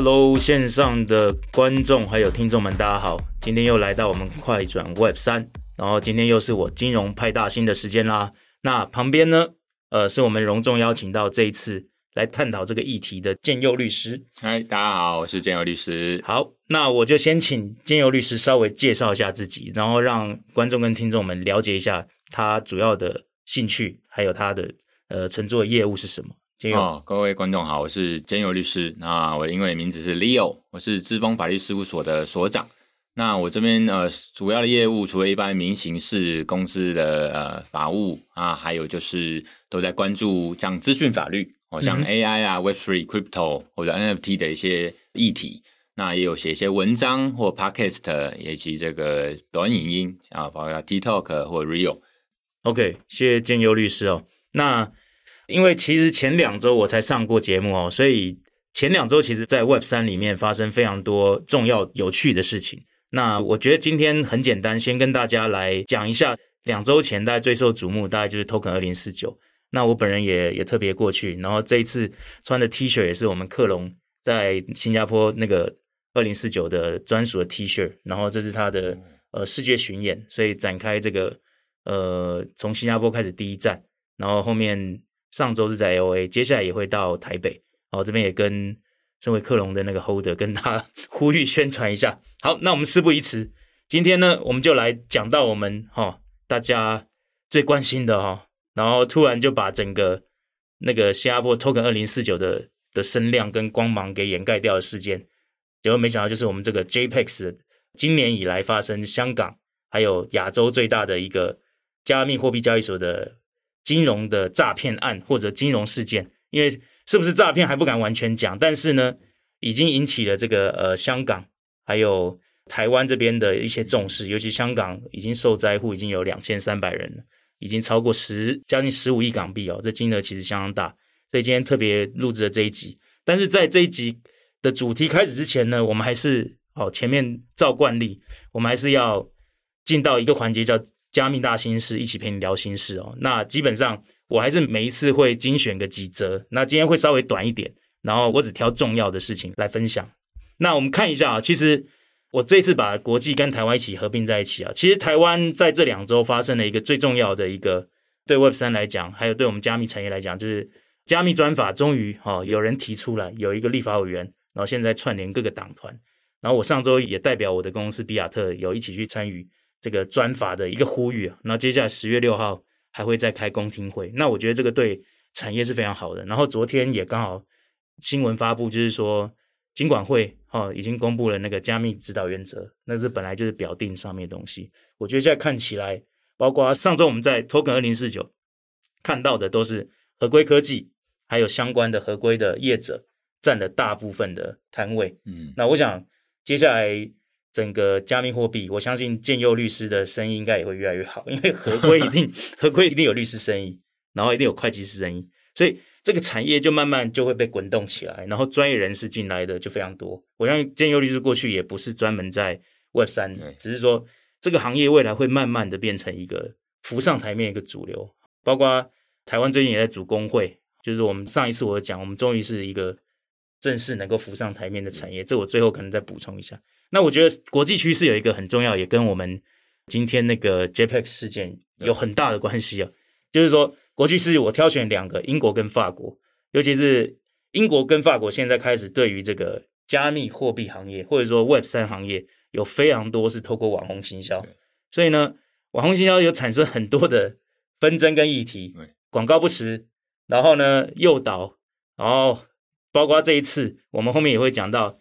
Hello，线上的观众还有听众们，大家好！今天又来到我们快转 Web 三，然后今天又是我金融派大星的时间啦。那旁边呢，呃，是我们隆重邀请到这一次来探讨这个议题的建佑律师。嗨，大家好，我是建佑律师。好，那我就先请建佑律师稍微介绍一下自己，然后让观众跟听众们了解一下他主要的兴趣，还有他的呃乘坐的业务是什么。哦，各位观众好，我是建佑律师。那我的英文名字是 Leo，我是知丰法律事务所的所长。那我这边呃主要的业务，除了一般民刑事公司的呃法务啊，还有就是都在关注像资讯法律，哦，像 AI 啊、嗯、Web3、Crypto 或者 NFT 的一些议题。那也有写一些文章或 Podcast，以及这个短影音啊，包括 TikTok 或 Real。OK，谢谢建佑律师哦。那因为其实前两周我才上过节目哦，所以前两周其实，在 Web 三里面发生非常多重要有趣的事情。那我觉得今天很简单，先跟大家来讲一下两周前大家最受瞩目，大概就是 Token 二零四九。那我本人也也特别过去，然后这一次穿的 T 恤也是我们克隆在新加坡那个二零四九的专属的 T 恤，然后这是他的呃世界巡演，所以展开这个呃从新加坡开始第一站，然后后面。上周是在 LA，接下来也会到台北，哦这边也跟身为克隆的那个 Holder 跟他 呼吁宣传一下。好，那我们事不宜迟，今天呢，我们就来讲到我们哈、哦、大家最关心的哈、哦，然后突然就把整个那个新加坡 Token 二零四九的的声量跟光芒给掩盖掉的事件，结果没想到就是我们这个 JPEX 今年以来发生香港还有亚洲最大的一个加密货币交易所的。金融的诈骗案或者金融事件，因为是不是诈骗还不敢完全讲，但是呢，已经引起了这个呃香港还有台湾这边的一些重视，尤其香港已经受灾户已经有两千三百人了，已经超过十将近十五亿港币哦，这金额其实相当大，所以今天特别录制了这一集。但是在这一集的主题开始之前呢，我们还是哦前面照惯例，我们还是要进到一个环节叫。加密大心事，一起陪你聊心事哦。那基本上我还是每一次会精选个几则，那今天会稍微短一点，然后我只挑重要的事情来分享。那我们看一下啊，其实我这次把国际跟台湾一起合并在一起啊，其实台湾在这两周发生了一个最重要的一个，对 Web 三来讲，还有对我们加密产业来讲，就是加密专法终于哈有人提出来，有一个立法委员，然后现在串联各个党团，然后我上周也代表我的公司比亚特有一起去参与。这个专法的一个呼吁啊，那接下来十月六号还会再开公听会，那我觉得这个对产业是非常好的。然后昨天也刚好新闻发布，就是说金管会哈已经公布了那个加密指导原则，那这本来就是表定上面的东西。我觉得现在看起来，包括上周我们在 Token 二零四九看到的都是合规科技，还有相关的合规的业者占了大部分的摊位。嗯，那我想接下来。整个加密货币，我相信建佑律师的生意应该也会越来越好，因为合规一定 合规一定有律师生意，然后一定有会计师生意，所以这个产业就慢慢就会被滚动起来，然后专业人士进来的就非常多。我相信建佑律师过去也不是专门在 Web 三，只是说这个行业未来会慢慢的变成一个浮上台面一个主流。包括台湾最近也在组工会，就是我们上一次我讲，我们终于是一个正式能够浮上台面的产业。这我最后可能再补充一下。那我觉得国际趋势有一个很重要，也跟我们今天那个 JPEX 事件有很大的关系啊。就是说，国际趋势我挑选两个，英国跟法国，尤其是英国跟法国现在开始对于这个加密货币行业或者说 Web 三行业有非常多是透过网红行销，所以呢，网红行销有产生很多的纷争跟议题，广告不实，然后呢诱导，然后包括这一次我们后面也会讲到。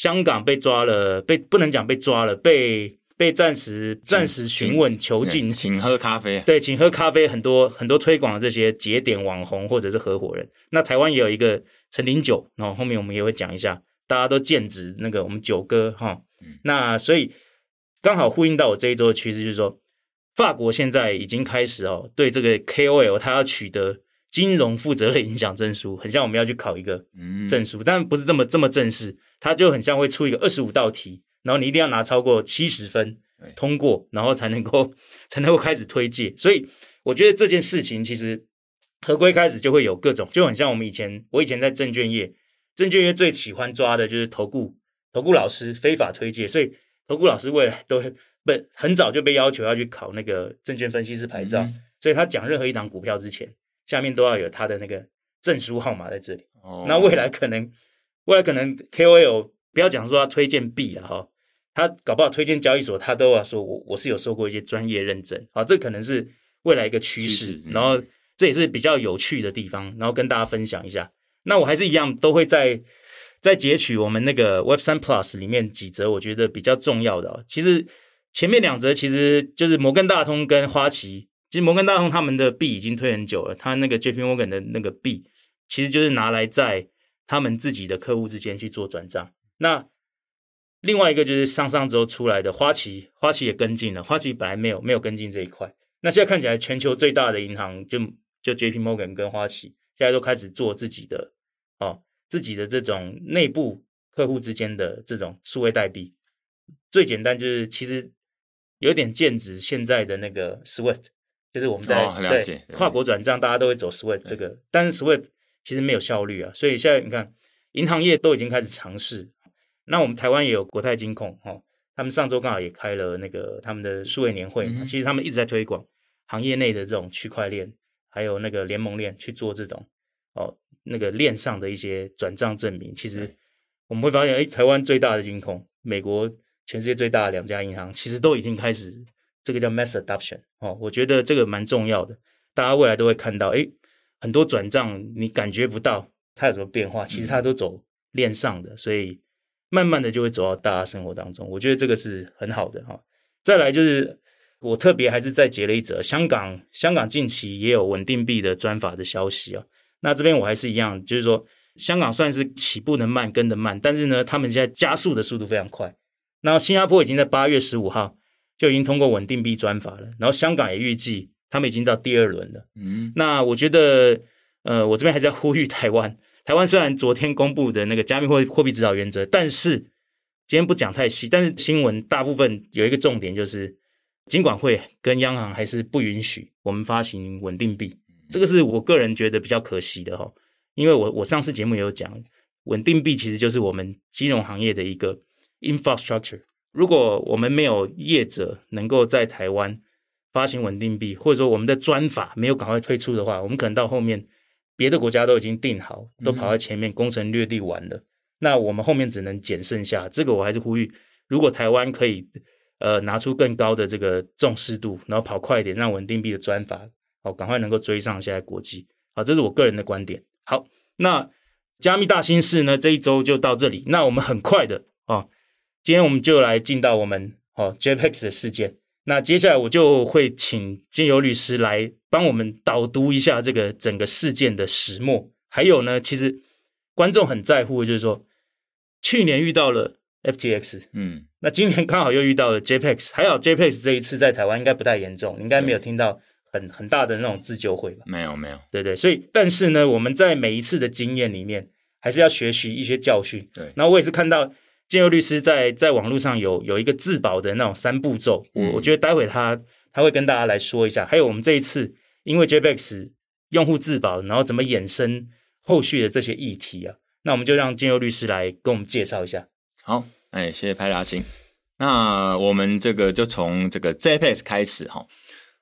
香港被抓了，被不能讲被抓了，被被暂时暂时询问囚禁，请喝咖啡。对，请喝咖啡。很多很多推广的这些节点网红或者是合伙人，那台湾也有一个陈林九，然后后面我们也会讲一下，大家都剑指那个我们九哥哈。嗯、那所以刚好呼应到我这一周的趋势，就是说法国现在已经开始哦，对这个 KOL 他要取得金融负责的影响证书，很像我们要去考一个证书，嗯、但不是这么这么正式。它就很像会出一个二十五道题，然后你一定要拿超过七十分通过，然后才能够 才能够开始推介。所以我觉得这件事情其实合规开始就会有各种，就很像我们以前我以前在证券业，证券业最喜欢抓的就是投顾，投顾老师非法推介，所以投顾老师未来都 不很早就被要求要去考那个证券分析师牌照，嗯、所以他讲任何一档股票之前，下面都要有他的那个证书号码在这里。哦，那未来可能未来可能 KOL 不要讲说他推荐币了哈，他搞不好推荐交易所，他都要说我我是有受过一些专业认证，好，这可能是未来一个趋势，嗯、然后这也是比较有趣的地方，然后跟大家分享一下。那我还是一样都会在在截取我们那个 Web 三 Plus 里面几则我觉得比较重要的哦。其实前面两则其实就是摩根大通跟花旗，其实摩根大通他们的币已经推很久了，他那个 JP Morgan 的那个币其实就是拿来在他们自己的客户之间去做转账。那另外一个就是上上周出来的花旗，花旗也跟进了，花旗本来没有没有跟进这一块，那现在看起来全球最大的银行就就 JP Morgan 跟花旗。现在都开始做自己的哦，自己的这种内部客户之间的这种数位代币，最简单就是其实有点剑指现在的那个 SWIFT，就是我们在、哦、对，对跨国转账大家都会走 SWIFT 这个，但是 SWIFT 其实没有效率啊，所以现在你看银行业都已经开始尝试，那我们台湾也有国泰金控、哦，他们上周刚好也开了那个他们的数位年会嘛，嗯、其实他们一直在推广行业内的这种区块链。还有那个联盟链去做这种哦，那个链上的一些转账证明，其实我们会发现，哎，台湾最大的金控，美国全世界最大的两家银行，其实都已经开始这个叫 mass adoption 哦，我觉得这个蛮重要的，大家未来都会看到，哎，很多转账你感觉不到它有什么变化，其实它都走链上的，所以慢慢的就会走到大家生活当中，我觉得这个是很好的哈、哦。再来就是。我特别还是再截了一则香港，香港近期也有稳定币的专法的消息啊。那这边我还是一样，就是说香港算是起步的慢，跟的慢，但是呢，他们现在加速的速度非常快。那新加坡已经在八月十五号就已经通过稳定币专法了，然后香港也预计他们已经到第二轮了。嗯，那我觉得，呃，我这边还是要呼吁台湾，台湾虽然昨天公布的那个加密货货币指导原则，但是今天不讲太细，但是新闻大部分有一个重点就是。金管会跟央行还是不允许我们发行稳定币，这个是我个人觉得比较可惜的哈。因为我我上次节目也有讲，稳定币其实就是我们金融行业的一个 infrastructure。如果我们没有业者能够在台湾发行稳定币，或者说我们的专法没有赶快推出的话，我们可能到后面别的国家都已经定好，都跑到前面攻城略地完了，那我们后面只能捡剩下。这个我还是呼吁，如果台湾可以。呃，拿出更高的这个重视度，然后跑快一点，让稳定币的专法哦，赶快能够追上现在国际。好，这是我个人的观点。好，那加密大新事呢，这一周就到这里。那我们很快的啊，今天我们就来进到我们哦 JPEX 的事件。那接下来我就会请金友律师来帮我们导读一下这个整个事件的始末。还有呢，其实观众很在乎的就是说，去年遇到了。FTX，嗯，那今年刚好又遇到了 JPEX，还好 JPEX 这一次在台湾应该不太严重，应该没有听到很很大的那种自救会吧？没有，没有，对对，所以但是呢，我们在每一次的经验里面，还是要学习一些教训。对，然后我也是看到金佑律师在在网络上有有一个自保的那种三步骤，我、嗯、我觉得待会他他会跟大家来说一下。还有我们这一次因为 JPEX 用户自保，然后怎么衍生后续的这些议题啊？那我们就让金佑律师来跟我们介绍一下。好，哎，谢谢派大星。那我们这个就从这个 JPEX 开始哈。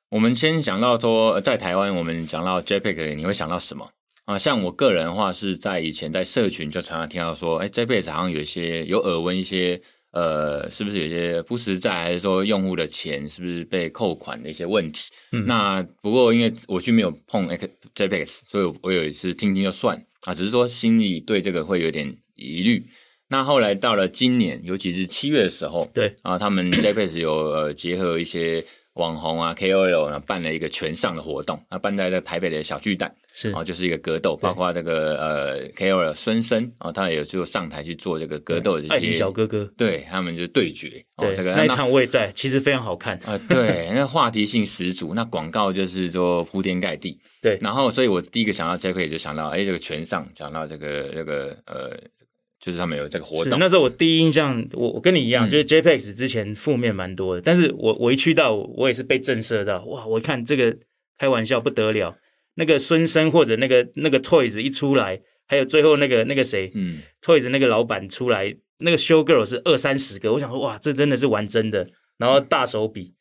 我们先想到说，在台湾，我们讲到 JPEX，你会想到什么啊？像我个人的话，是在以前在社群就常常听到说，哎，JPEX 好像有一些有耳闻一些，呃，是不是有些不实在，还是说用户的钱是不是被扣款的一些问题？嗯，那不过因为我去没有碰 JPEX，所以我有一次听听就算啊，只是说心里对这个会有点疑虑。那后来到了今年，尤其是七月的时候，对啊，他们 JPEX 有呃结合一些网红啊 KOL，呢办了一个全上的活动，那办在这台北的小巨蛋，是。啊，就是一个格斗，包括这个呃 KOL 孙生啊，他也有就上台去做这个格斗的这些小哥哥，对他们就对决，对、哦、这个那一场我也在，其实非常好看。啊、呃，对，那话题性十足，那广告就是说铺天盖地，对，然后所以我第一个想到 JPEX 就想到，哎，这个全上讲到这个这个呃。就是他们有这个活动。那时候我第一印象，我我跟你一样，嗯、就是 JPEX 之前负面蛮多的，但是我我一去到，我也是被震慑到，哇！我看这个开玩笑不得了，那个孙生或者那个那个 Toys 一出来，还有最后那个那个谁，嗯，Toys 那个老板出来，那个 Show Girl 是二三十个，我想说哇，这真的是玩真的，然后大手笔，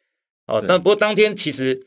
哦，但不过当天其实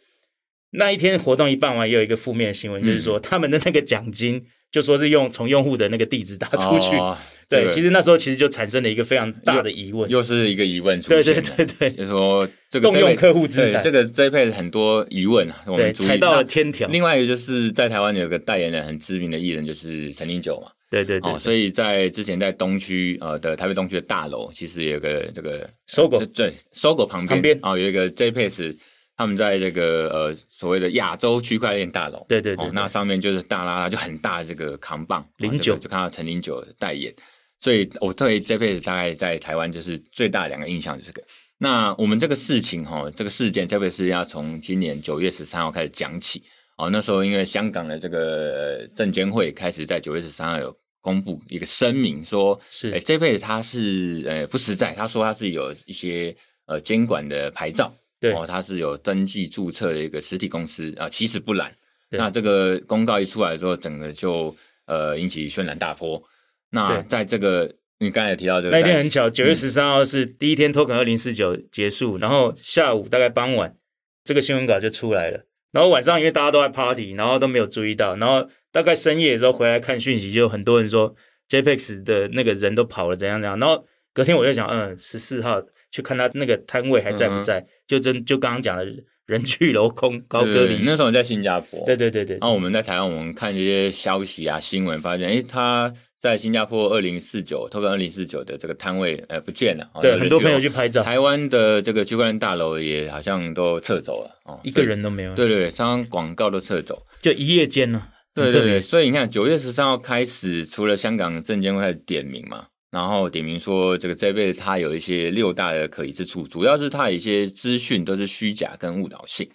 那一天活动一办完，也有一个负面的新闻，嗯、就是说他们的那个奖金。就说是用从用户的那个地址打出去，哦、对，这个、其实那时候其实就产生了一个非常大的疑问，又，又是一个疑问出现，对对对对，就是说这个动用客户资产，这个 JPEX 很多疑问啊，我们踩到了天条。另外一个就是在台湾有个代言人很知名的艺人，就是陈零九嘛，对对对，哦，所以在之前在东区呃的台北东区的大楼，其实有个这个 SOGO，对 SOGO 旁边旁边啊、哦、有一个 JPEX。他们在这个呃所谓的亚洲区块链大楼，对对对，对、哦，那上面就是大拉拉就很大的这个扛棒，零九、哦这个、就看到陈零九代言，所以我对这辈子大概在台湾就是最大的两个印象就是这个。那我们这个事情哈、哦，这个事件特别是要从今年九月十三号开始讲起哦。那时候因为香港的这个证监会开始在九月十三号有公布一个声明说，是哎这辈子他是呃不实在，他说他是有一些呃监管的牌照。对哦，它是有登记注册的一个实体公司啊，其实不然。那这个公告一出来之后，整个就呃引起轩然大波。那在这个你刚才也提到这个，那一天很巧，九月十三号是第一天 Token 二零四九结束，嗯、然后下午大概傍晚，这个新闻稿就出来了。然后晚上因为大家都在 party，然后都没有注意到，然后大概深夜的时候回来看讯息，就很多人说 JPEX 的那个人都跑了，怎样怎样。然后隔天我就想，嗯，十四号。去看他那个摊位还在不在？嗯、就真就刚刚讲的人去楼空，高歌离。那时候在新加坡。对对对对。然后我们在台湾，我们看这些消息啊、新闻，发现诶他在新加坡二零四九，Token 二零四九的这个摊位呃不见了。对，很多朋友去拍照。台湾的这个区块链大楼也好像都撤走了哦，一个人都没有。对对对，刚刚广告都撤走，就一夜间呢。对对对，所以你看九月十三号开始，除了香港证监会开始点名嘛。然后点名说，这个这辈子它有一些六大的可疑之处，主要是它有一些资讯都是虚假跟误导性。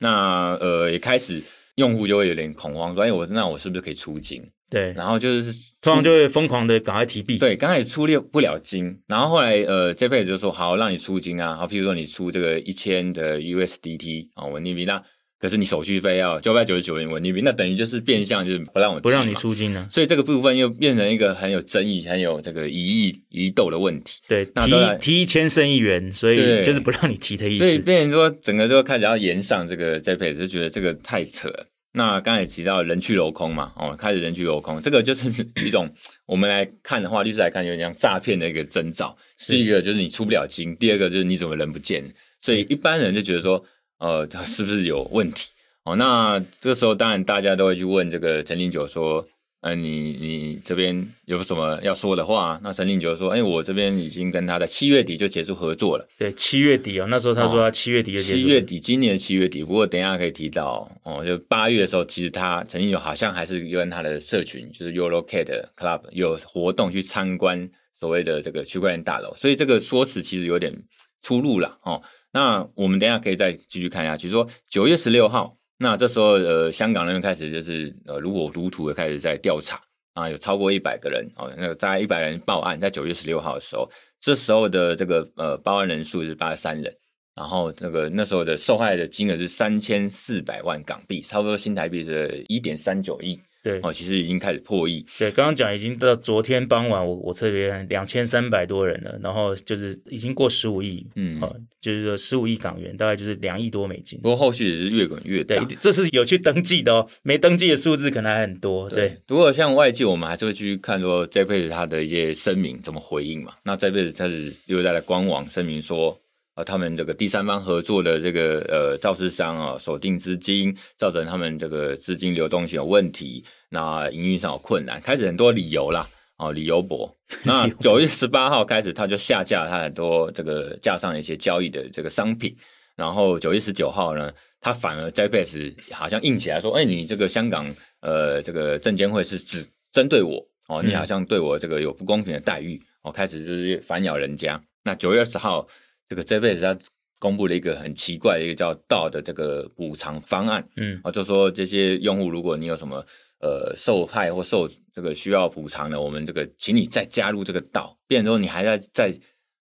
那呃，也开始用户就会有点恐慌，说：“哎，我那我是不是可以出金？”对，然后就是突然就会疯狂的赶快提币。对，刚开始出六不了金，然后后来呃，这辈子就说：“好，让你出金啊！”好，譬如说你出这个一千的 USDT 啊，稳定币那。可是你手续费要九百九十九元稳定币，那等于就是变相就是不让我不让你出金呢，所以这个部分又变成一个很有争议、很有这个疑义疑窦的问题。对，那提提一千胜一元，所以就是不让你提的意思。所以变成说整个就开始要延上这个 JPEX，就觉得这个太扯了。那刚才也提到人去楼空嘛，哦，开始人去楼空，这个就是一种我们来看的话，律师来看有点像诈骗的一个征兆。是第一个就是你出不了金，第二个就是你怎么人不见，所以一般人就觉得说。呃，他是不是有问题？哦，那这个时候当然大家都会去问这个陈林九说，呃，你你这边有什么要说的话？那陈林九说，哎，我这边已经跟他在七月底就结束合作了。对，七月底哦，那时候他说他七月底就结束。七月底，今年七月底。不过等一下可以提到哦，就八月的时候，其实他陈零九好像还是跟他的社群，就是 EuroCat Club 有活动去参观所谓的这个区块链大楼，所以这个说辞其实有点出入了哦。那我们等一下可以再继续看下去，说九月十六号，那这时候呃，香港那边开始就是呃如火如荼的开始在调查啊，有超过一百个人哦，那个大概一百人报案，在九月十六号的时候，这时候的这个呃报案人数是八十三人，然后这个那时候的受害的金额是三千四百万港币，差不多新台币是一点三九亿。对哦，其实已经开始破亿。对，刚刚讲已经到昨天傍晚我，我我特别两千三百多人了，然后就是已经过十五亿，嗯，哦，就是说十五亿港元，大概就是两亿多美金。不过后续也是越滚越大。对，这是有去登记的哦，没登记的数字可能还很多。对，对不过像外界，我们还是会去看说这辈子他的一些声明怎么回应嘛。那这辈子他是又在了官网声明说。他们这个第三方合作的这个呃造市商啊，锁定资金，造成他们这个资金流动性有问题，那营运上有困难，开始很多理由啦，哦，理由博。那九月十八号开始，他就下架他很多这个架上一些交易的这个商品，然后九月十九号呢，他反而 JPEX 好像硬起来说，哎，你这个香港呃这个证监会是只针对我哦，你好像对我这个有不公平的待遇，哦，开始就是反咬人家。那九月二十号。这个这辈子他公布了一个很奇怪的一个叫 DAO 的这个补偿方案，嗯，啊，就说这些用户如果你有什么呃受害或受这个需要补偿的，我们这个请你再加入这个 DAO，变成说你还在在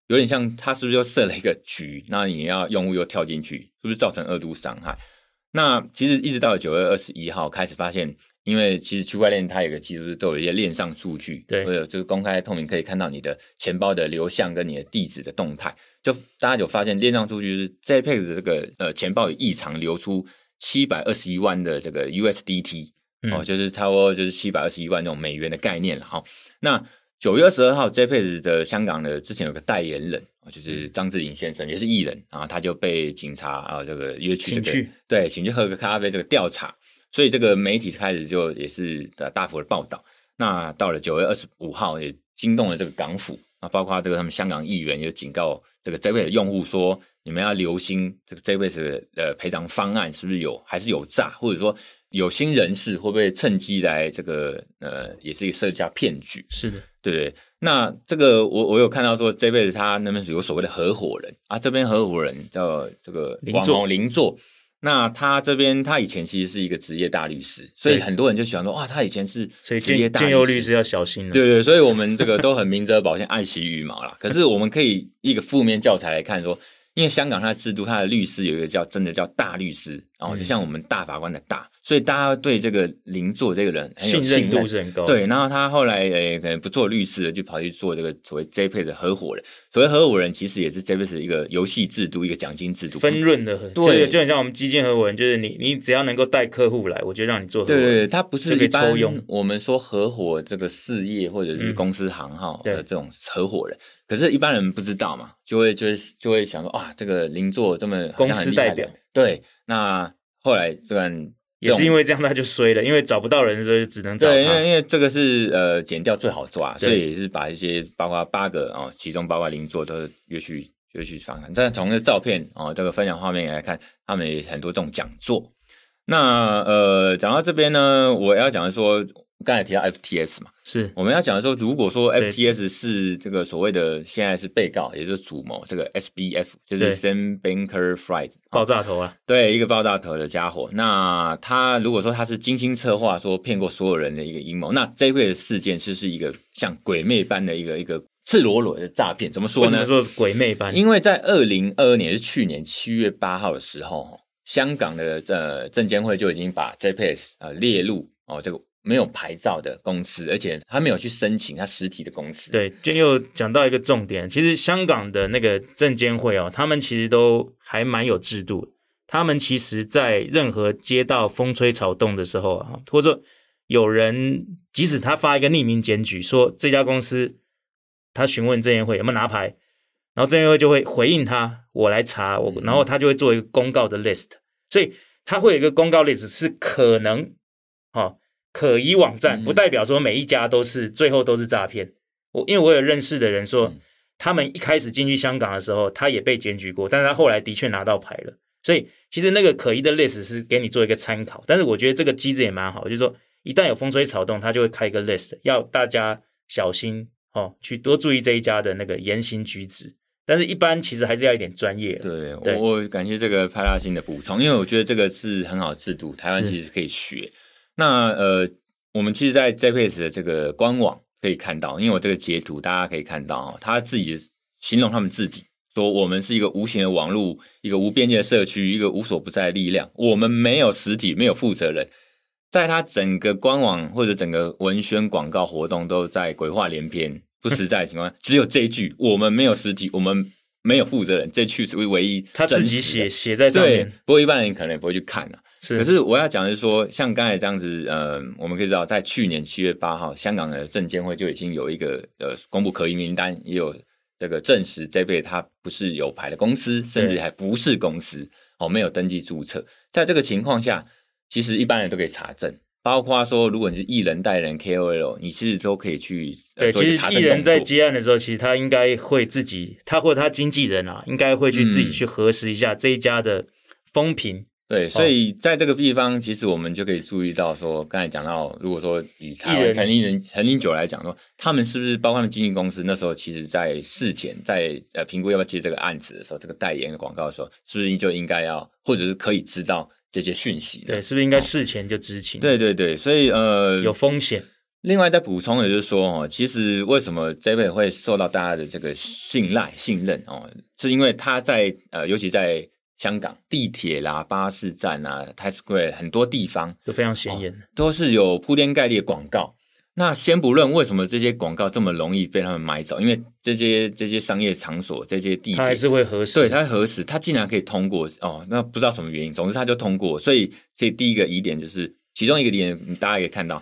有点像他是不是又设了一个局，那你要用户又跳进去，是不是造成二度伤害？那其实一直到九月二十一号开始发现，因为其实区块链它有个技术，都有一些链上数据，对，或者就是公开透明，可以看到你的钱包的流向跟你的地址的动态。就大家有发现链上数据是 JPEX 的这个呃钱包有异常流出七百二十一万的这个 USDT、嗯、哦，就是差不多就是七百二十一万这种美元的概念了哈。那九月二十二号，JPEX 的香港的之前有个代言人，就是张志颖先生，也是艺人啊，他就被警察啊这个约去这个对，请去喝个咖啡这个调查，所以这个媒体开始就也是大幅的报道。那到了九月二十五号，也惊动了这个港府啊，包括这个他们香港议员也警告这个 JPEX 的用户说，你们要留心这个 JPEX 的赔偿方案是不是有还是有诈，或者说。有心人士会不会趁机来这个呃，也是一个设下骗局？是的，对对。那这个我我有看到说，这辈子他那边是有所谓的合伙人啊，这边合伙人叫这个网红邻座。那他这边他以前其实是一个职业大律师，所以很多人就喜欢说哇，他以前是职业大律师要小心了。对对，所以我们这个都很明哲保身，爱惜羽毛啦。可是我们可以一个负面教材来看说。因为香港它的制度，它的律师有一个叫真的叫大律师，然后就像我们大法官的大，嗯、所以大家对这个邻座这个人很有信任，信任度是很高。对，然后他后来诶、欸、可能不做律师了，就跑去做这个所谓的合伙人。所谓合伙人，其实也是的一个游戏制度，一个奖金制度，分润的。对，就很像我们基金合伙人，就是你你只要能够带客户来，我就让你做合伙人。对对，他不是一般我们说合伙这个事业或者是公司行号的这种合伙人。嗯可是，一般人不知道嘛，就会就会就会想说，哇，这个邻座这么公司代表，对。那后来这段也是因为这样，他就衰了，因为找不到人，所以只能找他。对，因为因为这个是呃剪掉最好抓，所以也是把一些包括八个哦，其中包括邻座都约去约去访谈。但从这照片哦，这个分享画面来看，他们也很多这种讲座。那呃，讲到这边呢，我要讲的说。刚才提到 FTS 嘛，是我们要讲的说，如果说 FTS 是这个所谓的现在是被告，也就是主谋，这个 SBF 就是 Sam Banker Fried 爆炸头啊，对，一个爆炸头的家伙。那他如果说他是精心策划，说骗过所有人的一个阴谋，那这个事件是是一个像鬼魅般的一个一个赤裸裸的诈骗。怎么说呢？说鬼魅般，因为在二零二二年是去年七月八号的时候，香港的呃证监会就已经把 JPEX 呃列入哦这个。没有牌照的公司，而且他没有去申请他实体的公司。对，就又讲到一个重点，其实香港的那个证监会哦，他们其实都还蛮有制度。他们其实，在任何街道风吹草动的时候啊，或者说有人即使他发一个匿名检举，说这家公司，他询问证监会有没有拿牌，然后证监会就会回应他，我来查我，然后他就会做一个公告的 list，所以他会有一个公告 list 是可能，哦可疑网站不代表说每一家都是最后都是诈骗。我因为我有认识的人说，他们一开始进去香港的时候，他也被检举过，但是他后来的确拿到牌了。所以其实那个可疑的 list 是给你做一个参考。但是我觉得这个机制也蛮好，就是说一旦有风吹草动，他就会开一个 list，要大家小心哦，去多注意这一家的那个言行举止。但是一般其实还是要一点专业。对，对我我感谢这个派大星的补充，因为我觉得这个是很好制度，台湾其实可以学。那呃，我们其实，在 JPEX 的这个官网可以看到，因为我这个截图大家可以看到啊，他自己形容他们自己说，我们是一个无形的网络，一个无边界的社区，一个无所不在的力量。我们没有实体，没有负责人，在他整个官网或者整个文宣广告活动都在鬼话连篇、不实在的情况，只有这一句：我们没有实体，我们没有负责人。这句是唯一他自己写写在上面。不过一般人可能也不会去看啊。是，可是我要讲的是说，像刚才这样子，呃，我们可以知道，在去年七月八号，香港的证监会就已经有一个呃公布可疑名单，也有这个证实这辈它不是有牌的公司，甚至还不是公司哦，没有登记注册。在这个情况下，其实一般人都可以查证，包括说，如果你是艺人代言人 KOL，你其实都可以去对。其实艺人在接案的时候，其实他应该会自己，他或者他经纪人啊，应该会去自己去核实一下这一家的风评。对，所以在这个地方，其实我们就可以注意到说，刚才讲到，如果说以台湾陈林人陈林九来讲说，他们是不是包括他们经纪公司那时候，其实在事前在呃评估要不要接这个案子的时候，这个代言的广告的时候，是不是就应该要，或者是可以知道这些讯息？对，是不是应该事前就知情？对对对，所以呃有风险。另外再补充，的就是说哦，其实为什么 JPEX 会受到大家的这个信赖信任哦，是因为他在呃，尤其在。香港地铁啦、巴士站啊、Times Square 很多地方都非常显眼、哦，都是有铺天盖地的广告。那先不论为什么这些广告这么容易被他们买走，因为这些这些商业场所、这些地铁，它还是会核实。对，它核实，它竟然可以通过哦，那不知道什么原因，总之它就通过。所以，所以第一个疑点就是，其中一个疑点，大家可以看到，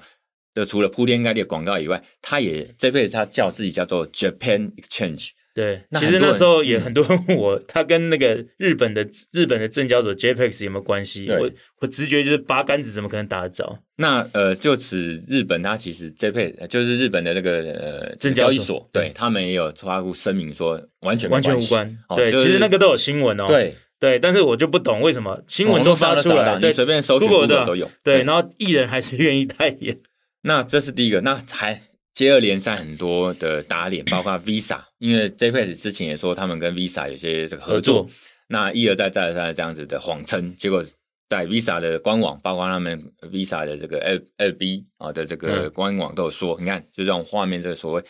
就除了铺天盖地的广告以外，它也这辈子它叫自己叫做 Japan Exchange。对，其实那时候也很多人问我，他跟那个日本的日本的证交所 JPEX 有没有关系？我我直觉就是八竿子怎么可能打得着？那呃，就此日本它其实 JPEX 就是日本的那个呃证交易所，对他们也有发布声明说完全完全无关。对，其实那个都有新闻哦。对对，但是我就不懂为什么新闻都发出来，对，随便搜 Google 都有。对，然后艺人还是愿意代言。那这是第一个，那还。接二连三很多的打脸，包括 Visa，因为 JPEX 之前也说他们跟 Visa 有些这个合作，合作那一而再再而三这样子的谎称，结果在 Visa 的官网，包括他们 Visa 的这个 2B 啊的这个官网都有说，嗯、你看就这种画面，这个所谓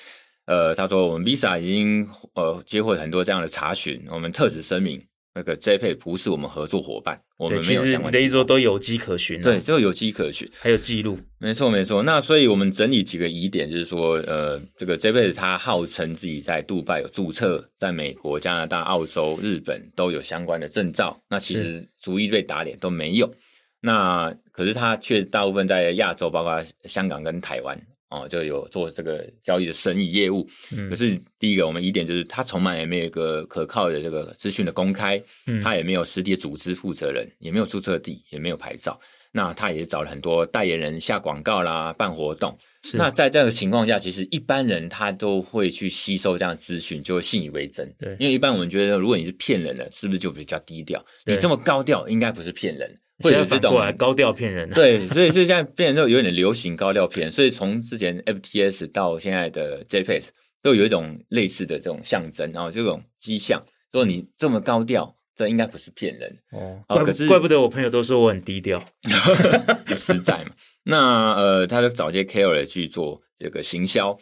呃，他说我们 Visa 已经呃接获很多这样的查询，我们特此声明。那个 JPEX 不是我们合作伙伴，我们没有相关。的意思说都有迹可循，对，就有迹可循，还有记录。没错，没错。那所以我们整理几个疑点，就是说，呃，这个 JPEX 它号称自己在杜拜有注册，在美国、加拿大、澳洲、日本都有相关的证照。那其实逐一被打脸都没有。那可是它却大部分在亚洲，包括香港跟台湾。哦，就有做这个交易的生意业务，嗯、可是第一个我们疑点就是，他从来也没有一个可靠的这个资讯的公开，嗯、他也没有实体的组织负责人，也没有注册地，也没有牌照。那他也找了很多代言人下广告啦，办活动。那在这样的情况下，其实一般人他都会去吸收这样的资讯，就会信以为真。对，因为一般我们觉得，如果你是骗人的，是不是就比较低调？你这么高调，应该不是骗人。会有这种过来高调骗人，对，所以所以现在变成有点流行高调骗人，所以从之前 FTS 到现在的 JPEX 都有一种类似的这种象征，然后这种迹象，说你这么高调，这应该不是骗人哦。怪可是怪不得我朋友都说我很低调，不实在嘛。那呃，他就找一些 KOL 去做这个行销。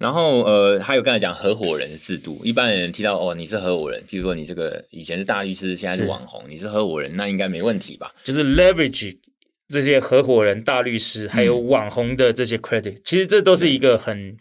然后呃，还有刚才讲合伙人的制度，一般人提到哦，你是合伙人，比如说你这个以前是大律师，现在是网红，是你是合伙人，那应该没问题吧？就是 leverage 这些合伙人、大律师还有网红的这些 credit，、嗯、其实这都是一个很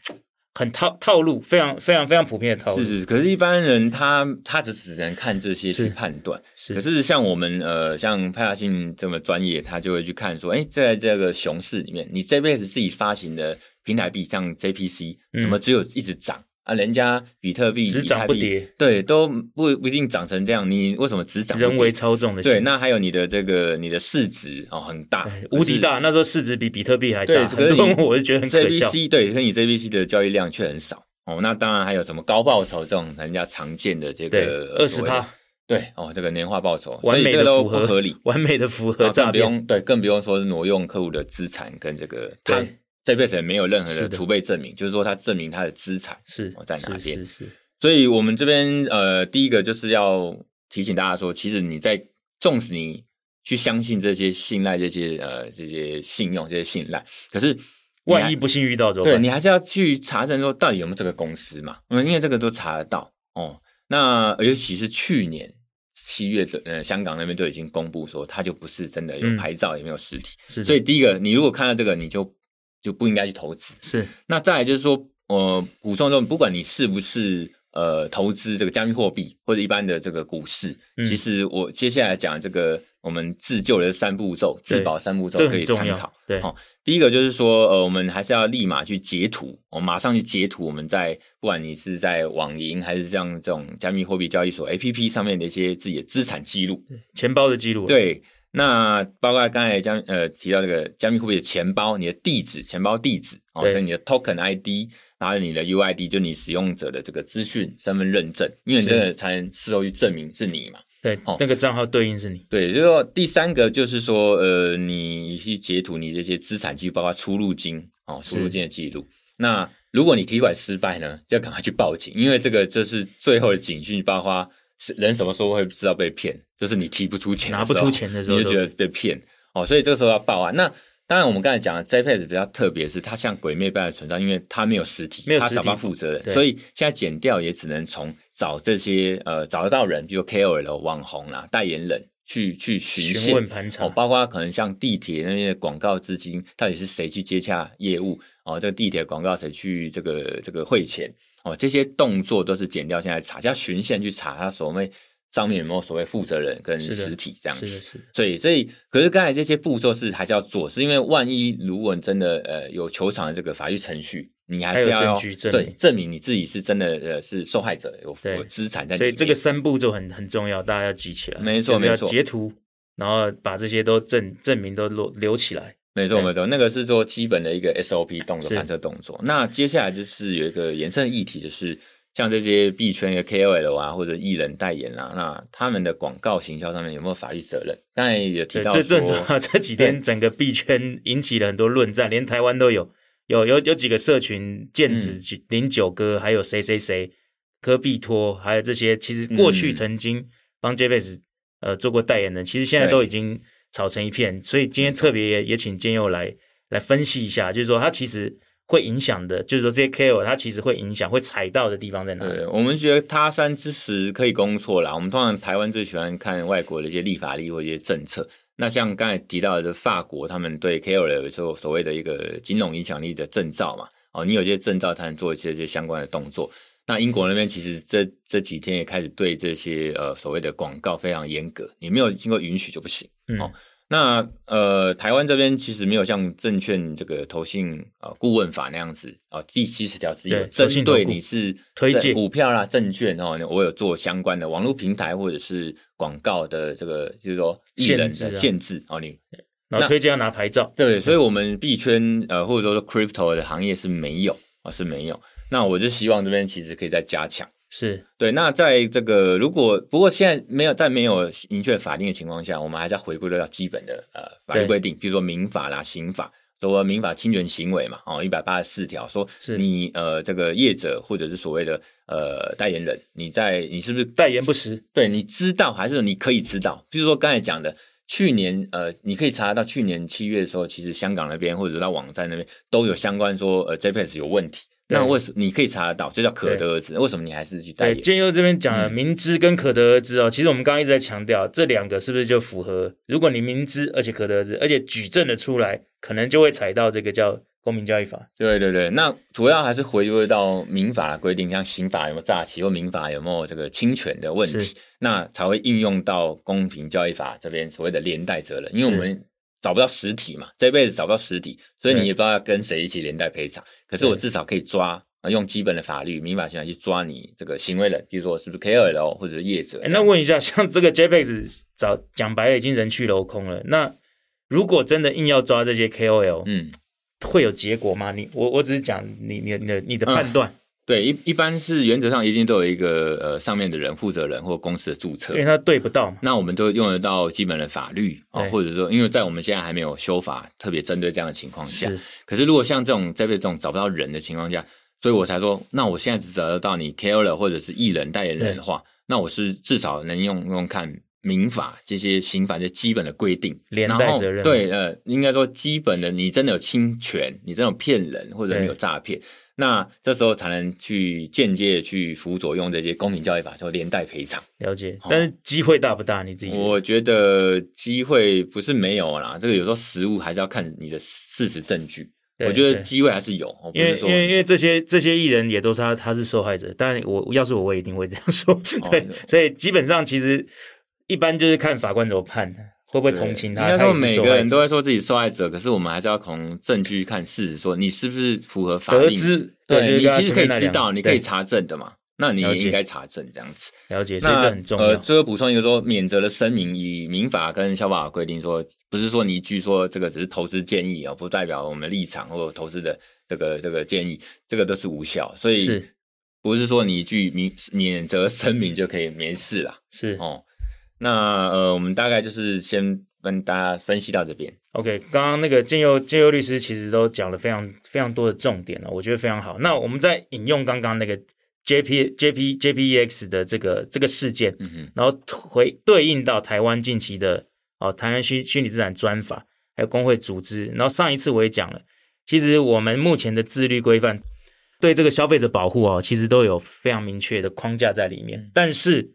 很套套路，非常非常非常普遍的套路。是是，可是一般人他他就只能看这些去判断。是，可是像我们呃，像派大星这么专业，他就会去看说，哎，在这个熊市里面，你这辈子自己发行的。平台币像 JPC 怎么只有一直涨、嗯、啊？人家比特币只涨不跌，对，都不不一定涨成这样。你为什么只涨？人为操纵的。对，那还有你的这个你的市值哦很大，无敌大。那时候市值比比特币还大。对，可是我就觉得很可笑。对，可是你 JBC 的交易量却很少哦。那当然还有什么高报酬这种人家常见的这个二十趴，对哦，这个年化报酬完美的都不合理，完美的符合更不用。对，更不用说挪用客户的资产跟这个对。这辈子没有任何的储备证明，就是说他证明他的资产是在哪边。是是是，所以我们这边呃，第一个就是要提醒大家说，其实你在纵使你去相信这些信赖、这些呃这些信用、这些信赖，可是万一不幸遇到怎么办？对，你还是要去查证说到底有没有这个公司嘛？嗯，因为这个都查得到哦。那尤其是去年七月的呃，香港那边都已经公布说，它就不是真的有牌照，嗯、也没有实体。是，所以第一个，你如果看到这个，你就。就不应该去投资。是，那再来就是说，呃，补充说，不管你是不是呃投资这个加密货币或者一般的这个股市，嗯、其实我接下来讲这个我们自救的三步骤、自保三步骤可以参考。对，好、哦，第一个就是说，呃，我们还是要立马去截图，我们马上去截图我们在不管你是在网银还是像这种加密货币交易所 APP 上面的一些自己的资产记录，钱包的记录。对。那包括刚才江呃提到这个加密货币的钱包，你的地址、钱包地址哦，跟你的 token ID，然后你的 UID，就你使用者的这个资讯、身份认证，因为你这个才能事后去证明是你嘛。对，哦，那个账号对应是你。对，就是说第三个就是说，呃，你去截图你这些资产记录，包括出入金哦，出入金的记录。那如果你提款失败呢，就要赶快去报警，因为这个就是最后的警讯，包括。是人什么时候会知道被骗？就是你提不出钱，拿不出钱的时候，你就觉得被骗哦。所以这个时候要报案。那当然我们刚才讲的 JPEX 比较特别，是它像鬼魅般的存在，因为它没有实体，没有它找不到负责人，所以现在剪掉也只能从找这些呃找得到人，比如 KOL 网红啦、代言人去去询询问盘查，哦，包括可能像地铁那边的广告资金到底是谁去接洽业务哦，这个地铁广告谁去这个这个汇钱哦，这些动作都是剪掉现在查，要循线去查他所谓。上面有没有所谓负责人跟实体这样子？是的，是。所以，所以，可是刚才这些步骤是还是要做，是因为万一如果你真的呃有球场的这个法律程序，你还是要，要证据对证明你自己是真的呃是受害者，有有资产在。所以这个三步骤很很重要，大家要记起来。没错，没错。截图，然后把这些都证证明都留留起来。没错，没错。那个是做基本的一个 SOP 动作，反射动作。那接下来就是有一个延伸的议题，就是。像这些币圈的 KOL 啊，或者艺人代言啊，那他们的广告行销上面有没有法律责任？刚才也提到说，这 这几天整个币圈引起了很多论战，连台湾都有，有有有几个社群，剑指零九哥，还有谁谁谁，科比托，还有这些，其实过去曾经帮 JPEX 呃做过代言人，其实现在都已经吵成一片。所以今天特别也也请建佑来来分析一下，就是说他其实。会影响的，就是说这些 KOL 它其实会影响，会踩到的地方在哪里？对，我们觉得他山之石可以攻错啦。我们通常台湾最喜欢看外国的一些立法例或一些政策。那像刚才提到的法国，他们对 KOL 有时候所谓的一个金融影响力的证照嘛，哦，你有些证照才能做一些这些相关的动作。那英国那边其实这这几天也开始对这些呃所谓的广告非常严格，你没有经过允许就不行，嗯。哦那呃，台湾这边其实没有像证券这个投信啊顾问法那样子啊，第七十条是有针对你是推荐股票啦、证券哦，我有做相关的网络平台或者是广告的这个，就是说艺人的限制哦，你那推荐要拿牌照，对，所以我们币圈呃或者说 crypto 的行业是没有啊，是没有。那我就希望这边其实可以再加强。是对，那在这个如果不过现在没有在没有明确法定的情况下，我们还是要回归到基本的呃法律规定，比如说民法啦、刑法，说民法侵权行为嘛，哦，一百八十四条说是你呃这个业者或者是所谓的呃代言人，你在你是不是代言不实？对，你知道还是你可以知道？比如说刚才讲的，去年呃你可以查到去年七月的时候，其实香港那边或者到网站那边都有相关说呃 JPEX 有问题。那为什么你可以查得到？这叫可得而知。为什么你还是去代言？建佑这边讲了明知跟可得而知哦。嗯、其实我们刚刚一直在强调，这两个是不是就符合？如果你明知而且可得而知，而且举证的出来，可能就会踩到这个叫公平交易法。对对对，那主要还是回归到民法的规定，像刑法有没有诈欺，或民法有没有这个侵权的问题，那才会应用到公平交易法这边所谓的连带责任。因为我们找不到实体嘛，这辈子找不到实体，所以你也不知道要跟谁一起连带赔偿。可是我至少可以抓。啊，用基本的法律、民法刑法去抓你这个行为人，比如说是不是 KOL 或者是业者。那问一下，像这个 JPEX 早讲白了已经人去楼空了。那如果真的硬要抓这些 KOL，嗯，会有结果吗？你我我只是讲你你你的你的判断。嗯、对，一一般是原则上一定都有一个呃上面的人负责人或公司的注册，因为他对不到嘛。那我们都用得到基本的法律啊，或者说因为在我们现在还没有修法特别针对这样的情况下。是。可是如果像这种 JPEX 这种找不到人的情况下。所以我才说，那我现在只找得到你 KOL 或者是艺人代言人的话，那我是至少能用用看民法这些刑法的基本的规定，连带责任。对，呃，应该说基本的，你真的有侵权，你真的有骗人或者你有诈骗，那这时候才能去间接的去辅佐用这些公平交易法，就连带赔偿。了解，但是机会大不大？你自己？我觉得机会不是没有啦，这个有时候实物还是要看你的事实证据。我觉得机会还是有，因为因为因为这些这些艺人也都是他他是受害者，但我要是我我也一定会这样说，对，所以基本上其实一般就是看法官怎么判，会不会同情他。应该说每个人都会说自己受害者，可是我们还是要从证据看事实，说你是不是符合法律。得知，对，你其实可以知道，你可以查证的嘛。那你也应该查证这样子，了解，所以这很重要。呃，最后补充一个说，免责的声明，以民法跟消保法规定说，不是说你一句说这个只是投资建议啊，不代表我们立场或投资的这个这个建议，这个都是无效。所以不是说你一句免免责声明就可以免事了。是哦，那呃，我们大概就是先跟大家分析到这边。OK，刚刚那个建佑建佑律师其实都讲了非常非常多的重点了，我觉得非常好。那我们再引用刚刚那个。J P J P J P E X 的这个这个事件，嗯、哼然后回对应到台湾近期的哦，台湾虚虚拟资产专法，还有工会组织。然后上一次我也讲了，其实我们目前的自律规范对这个消费者保护哦，其实都有非常明确的框架在里面。但是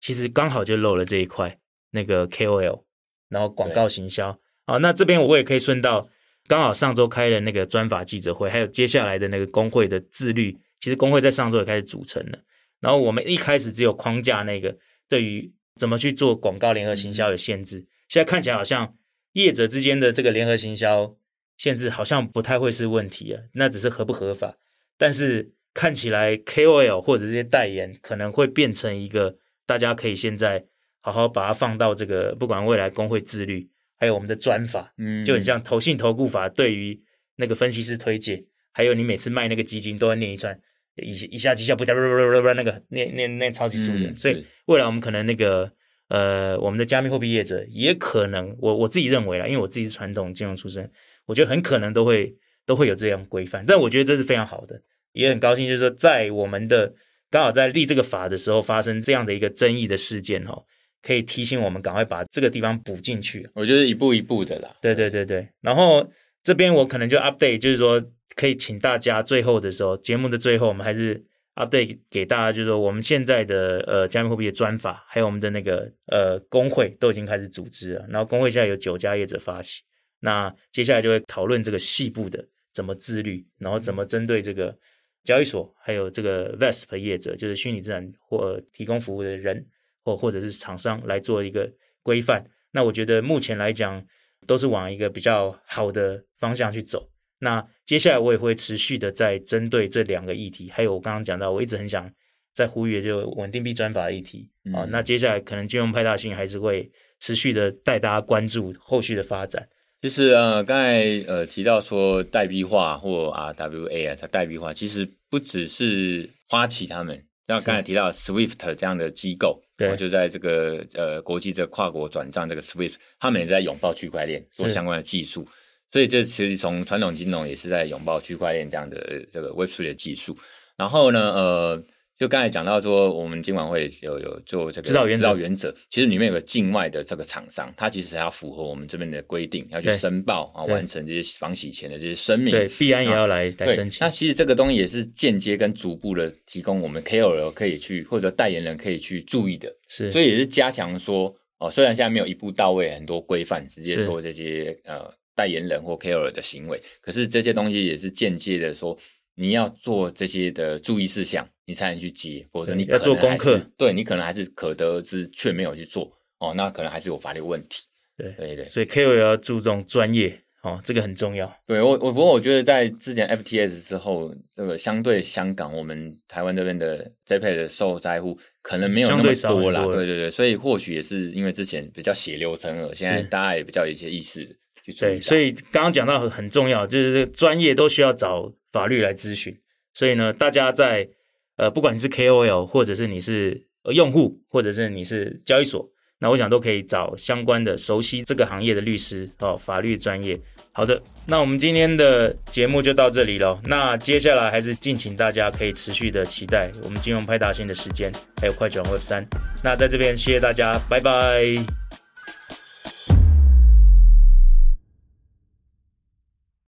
其实刚好就漏了这一块，那个 KOL，然后广告行销。好，那这边我也可以顺道，刚好上周开了那个专法记者会，还有接下来的那个工会的自律，其实工会在上周也开始组成了。然后我们一开始只有框架那个，对于怎么去做广告联合行销有限制，现在看起来好像业者之间的这个联合行销限制好像不太会是问题啊，那只是合不合法。但是看起来 KOL 或者这些代言可能会变成一个大家可以现在好好把它放到这个，不管未来工会自律。还有我们的专法，嗯，就很像投信投顾法，对于那个分析师推荐，还有你每次卖那个基金都要念一串，一一下绩效不加，不不不不那个念念念超级数的，所以未来我们可能那个呃，我们的加密货币业者也可能，我我自己认为啦，因为我自己是传统金融出身，我觉得很可能都会都会有这样规范，但我觉得这是非常好的，也很高兴，就是说在我们的刚好在立这个法的时候发生这样的一个争议的事件哈。可以提醒我们赶快把这个地方补进去。我觉得一步一步的啦。对对对对。然后这边我可能就 update，就是说可以请大家最后的时候，节目的最后，我们还是 update 给大家，就是说我们现在的呃加密货币的专法，还有我们的那个呃工会都已经开始组织了。然后工会现在有九家业者发起，那接下来就会讨论这个细部的怎么自律，然后怎么针对这个交易所还有这个 VASP 业者，就是虚拟资产或提供服务的人。或或者是厂商来做一个规范，那我觉得目前来讲都是往一个比较好的方向去走。那接下来我也会持续的在针对这两个议题，还有我刚刚讲到，我一直很想在呼吁的就稳定币专法议题啊、嗯。那接下来可能金融派大星还是会持续的带大家关注后续的发展。就是呃，刚才呃提到说代币化或 RWA 啊，它代币化其实不只是花旗他们。像刚才提到 SWIFT 这样的机构，对，就在这个呃国际这跨国转账这个 SWIFT，他们也在拥抱区块链做相关的技术，所以这其实从传统金融也是在拥抱区块链这样的这个 Web3 的技术。然后呢，呃。就刚才讲到说，我们今晚会有有做这个指导原则，原则其实里面有个境外的这个厂商，他其实还要符合我们这边的规定，要去申报啊，完成这些防洗钱的这些声明。对，必安也要来来申请。那其实这个东西也是间接跟逐步的提供我们 KOL 可以去或者代言人可以去注意的。是，所以也是加强说哦，虽然现在没有一步到位很多规范，直接说这些呃代言人或 KOL 的行为，可是这些东西也是间接的说。你要做这些的注意事项，你才能去接，否则你要做功课。对，你可能还是可得而知，却没有去做哦，那可能还是有法律问题。对对对，所以 KOL 要注重专业哦，这个很重要。对我我不过我觉得在之前 FTS 之后，这个相对香港，我们台湾这边的 JPEX 的受灾户可能没有那么多啦。对对对，所以或许也是因为之前比较血流成河，现在大家也比较有一些意识去注意。对，所以刚刚讲到很重要，就是专业都需要找。法律来咨询，所以呢，大家在呃，不管你是 KOL，或者是你是用户，或者是你是交易所，那我想都可以找相关的熟悉这个行业的律师哦，法律专业。好的，那我们今天的节目就到这里了。那接下来还是敬请大家可以持续的期待我们金融派大星的时间，还有快转 Web 三。那在这边谢谢大家，拜拜。